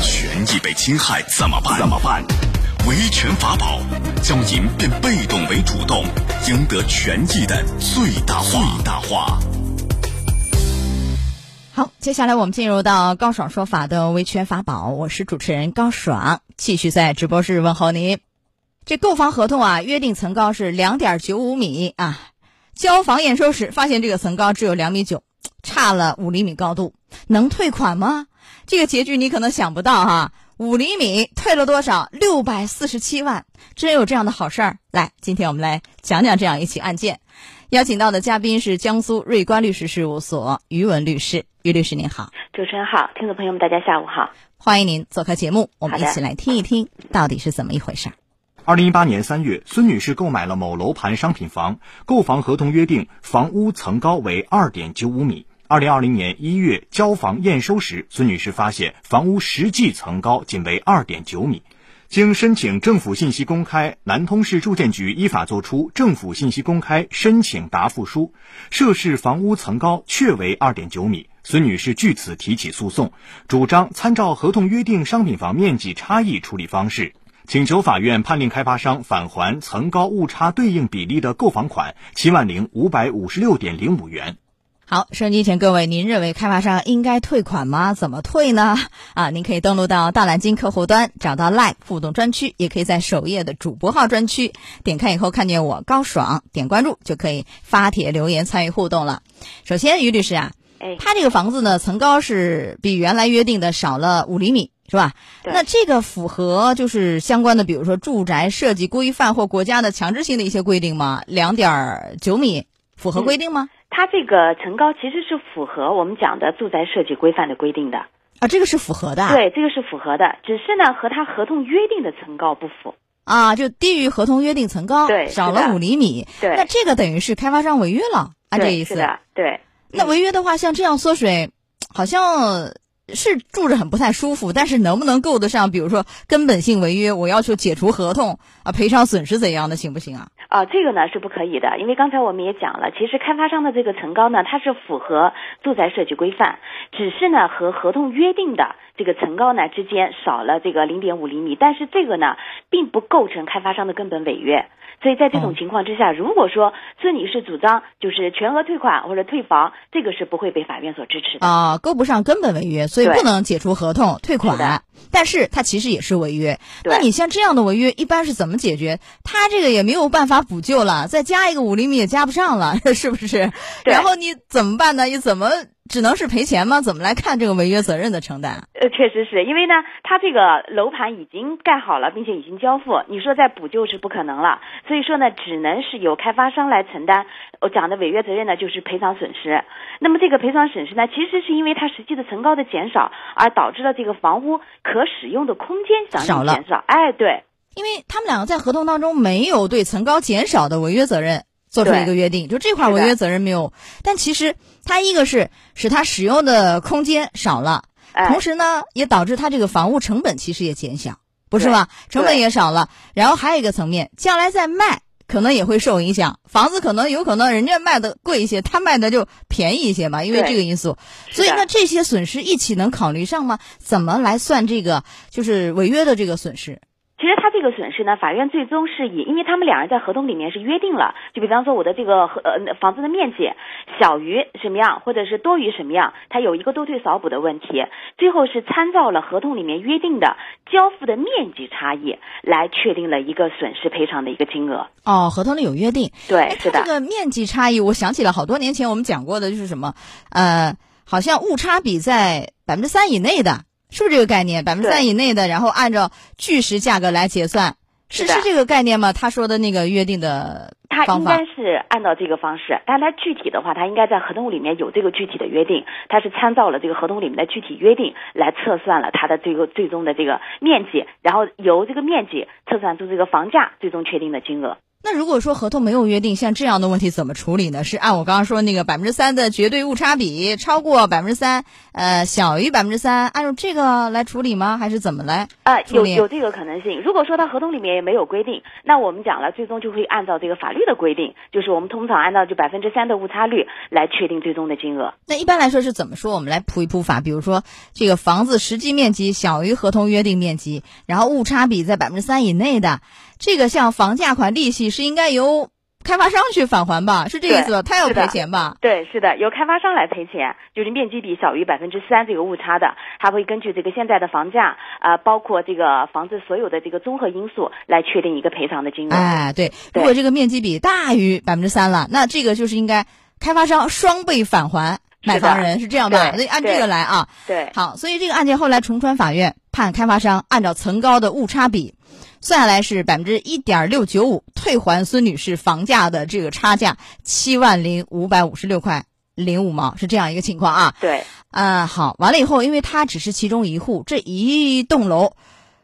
权益被侵害怎么办？怎么办？维权法宝将您变被动为主动，赢得权益的最大化。最大化。好，接下来我们进入到高爽说法的维权法宝，我是主持人高爽，继续在直播室问候您。这购房合同啊，约定层高是两点九五米啊，交房验收时发现这个层高只有两米九，差了五厘米高度，能退款吗？这个结局你可能想不到哈，五厘米退了多少？六百四十七万，真有这样的好事儿？来，今天我们来讲讲这样一起案件。邀请到的嘉宾是江苏瑞观律师事务所于文律师，于律师您好，主持人好，听众朋友们大家下午好，欢迎您做客节目，我们一起来听一听到底是怎么一回事。二零一八年三月，孙女士购买了某楼盘商品房，购房合同约定房屋层高为二点九五米。二零二零年一月交房验收时，孙女士发现房屋实际层高仅为二点九米。经申请政府信息公开，南通市住建局依法作出政府信息公开申请答复书，涉事房屋层高确为二点九米。孙女士据此提起诉讼，主张参照合同约定商品房面积差异处理方式。请求法院判令开发商返还层高误差对应比例的购房款七万零五百五十六点零五元。好，收音机前各位，您认为开发商应该退款吗？怎么退呢？啊，您可以登录到大蓝鲸客户端，找到 Live 互动专区，也可以在首页的主播号专区点开以后看见我高爽，点关注就可以发帖留言参与互动了。首先，于律师啊，哎，他这个房子呢，层高是比原来约定的少了五厘米。是吧？那这个符合就是相关的，比如说住宅设计规范或国家的强制性的一些规定吗？两点九米符合规定吗？它这个层高其实是符合我们讲的住宅设计规范的规定的啊，这个是符合的。对，这个是符合的，只是呢和它合同约定的层高不符啊，就低于合同约定层高，对，少了五厘米。对，那这个等于是开发商违约了，按这意思。对，那违约的话，像这样缩水，好像。是住着很不太舒服，但是能不能够得上？比如说根本性违约，我要求解除合同啊，赔偿损失怎样的，行不行啊？啊，这个呢是不可以的，因为刚才我们也讲了，其实开发商的这个层高呢，它是符合住宅设计规范，只是呢和合同约定的这个层高呢之间少了这个零点五厘米，但是这个呢并不构成开发商的根本违约。所以在这种情况之下，如果说孙女士主张就是全额退款或者退房，这个是不会被法院所支持的啊，够不上根本违约，所以不能解除合同退款。但是它其实也是违约。那你像这样的违约，一般是怎么解决？他这个也没有办法补救了，再加一个五厘米也加不上了，是不是？然后你怎么办呢？你怎么？只能是赔钱吗？怎么来看这个违约责任的承担？呃，确实是因为呢，他这个楼盘已经盖好了，并且已经交付，你说再补救是不可能了。所以说呢，只能是由开发商来承担。我讲的违约责任呢，就是赔偿损失。那么这个赔偿损失呢，其实是因为它实际的层高的减少，而导致了这个房屋可使用的空间少了减少。哎，对，因为他们两个在合同当中没有对层高减少的违约责任。做出一个约定，就这块违约责任没有，但其实它一个是使它使用的空间少了，同时呢也导致它这个房屋成本其实也减小，不是吗？成本也少了，然后还有一个层面，将来再卖可能也会受影响，房子可能有可能人家卖的贵一些，他卖的就便宜一些嘛，因为这个因素，所以那这些损失一起能考虑上吗？怎么来算这个就是违约的这个损失？其实他这个损失呢，法院最终是以，因为他们两人在合同里面是约定了，就比方说我的这个呃房子的面积小于什么样，或者是多于什么样，它有一个多退少补的问题，最后是参照了合同里面约定的交付的面积差异来确定了一个损失赔偿的一个金额。哦，合同里有约定，对，是的。这个面积差异，我想起了好多年前我们讲过的，就是什么呃，好像误差比在百分之三以内的。是不是这个概念？百分之三以内的，然后按照巨实价格来结算，是是这个概念吗？他说的那个约定的他应该是按照这个方式，但他具体的话，他应该在合同里面有这个具体的约定，他是参照了这个合同里面的具体约定来测算了他的这个最终的这个面积，然后由这个面积测算出这个房价最终确定的金额。那如果说合同没有约定，像这样的问题怎么处理呢？是按我刚刚说那个百分之三的绝对误差比，超过百分之三，呃，小于百分之三，按照这个来处理吗？还是怎么来？啊，有有这个可能性。如果说他合同里面也没有规定，那我们讲了，最终就会按照这个法律的规定，就是我们通常按照就百分之三的误差率来确定最终的金额。那一般来说是怎么说？我们来铺一铺法。比如说，这个房子实际面积小于合同约定面积，然后误差比在百分之三以内的，这个像房价款利息是应该由。开发商去返还吧，是这意思吧？他要赔钱吧？对，是的，由开发商来赔钱，就是面积比小于百分之三这个误差的，他会根据这个现在的房价啊，包括这个房子所有的这个综合因素来确定一个赔偿的金额。哎，对，如果这个面积比大于百分之三了，那这个就是应该开发商双倍返还买房人，是这样吧？那按这个来啊。对。好，所以这个案件后来崇川法院判开发商按照层高的误差比。算下来是百分之一点六九五，退还孙女士房价的这个差价七万零五百五十六块零五毛，是这样一个情况啊。对，啊，好，完了以后，因为他只是其中一户，这一栋楼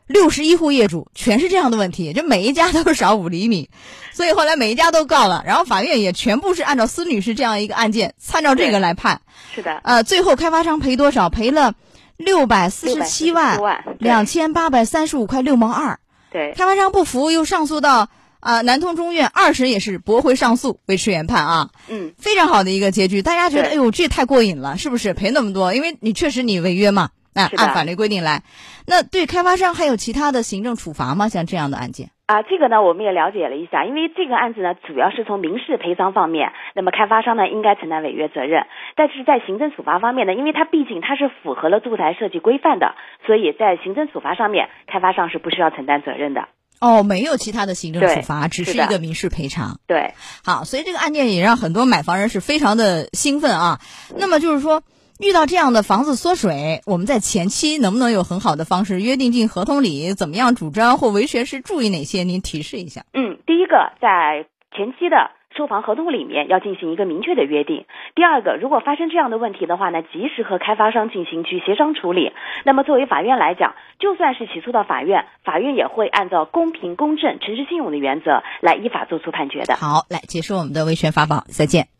六十一户业主全是这样的问题，就每一家都是少五厘米，所以后来每一家都告了，然后法院也全部是按照孙女士这样一个案件，参照这个来判。是的。呃，最后开发商赔多少？赔了六百四十七万两千八百三十五块六毛二。对，开发商不服，又上诉到啊南通中院，二审也是驳回上诉，维持原判啊。嗯，非常好的一个结局，大家觉得哎呦这太过瘾了，是不是赔那么多？因为你确实你违约嘛，那按法律规定来。那对开发商还有其他的行政处罚吗？像这样的案件啊，这个呢我们也了解了一下，因为这个案子呢主要是从民事赔偿方面，那么开发商呢应该承担违约责任，但是在行政处罚方面呢，因为它毕竟它是符合了住宅设计规范的，所以在行政处罚上面，开发商是不需要承担责任的。哦，没有其他的行政处罚，只是一个民事赔偿。对，好，所以这个案件也让很多买房人是非常的兴奋啊。那么就是说，遇到这样的房子缩水，我们在前期能不能有很好的方式约定进合同里？怎么样主张或维权时注意哪些？您提示一下。嗯，第一个在前期的。售房合同里面要进行一个明确的约定。第二个，如果发生这样的问题的话呢，及时和开发商进行去协商处理。那么作为法院来讲，就算是起诉到法院，法院也会按照公平、公正、诚实、信用的原则来依法作出判决的。好，来结束我们的维权法宝，再见。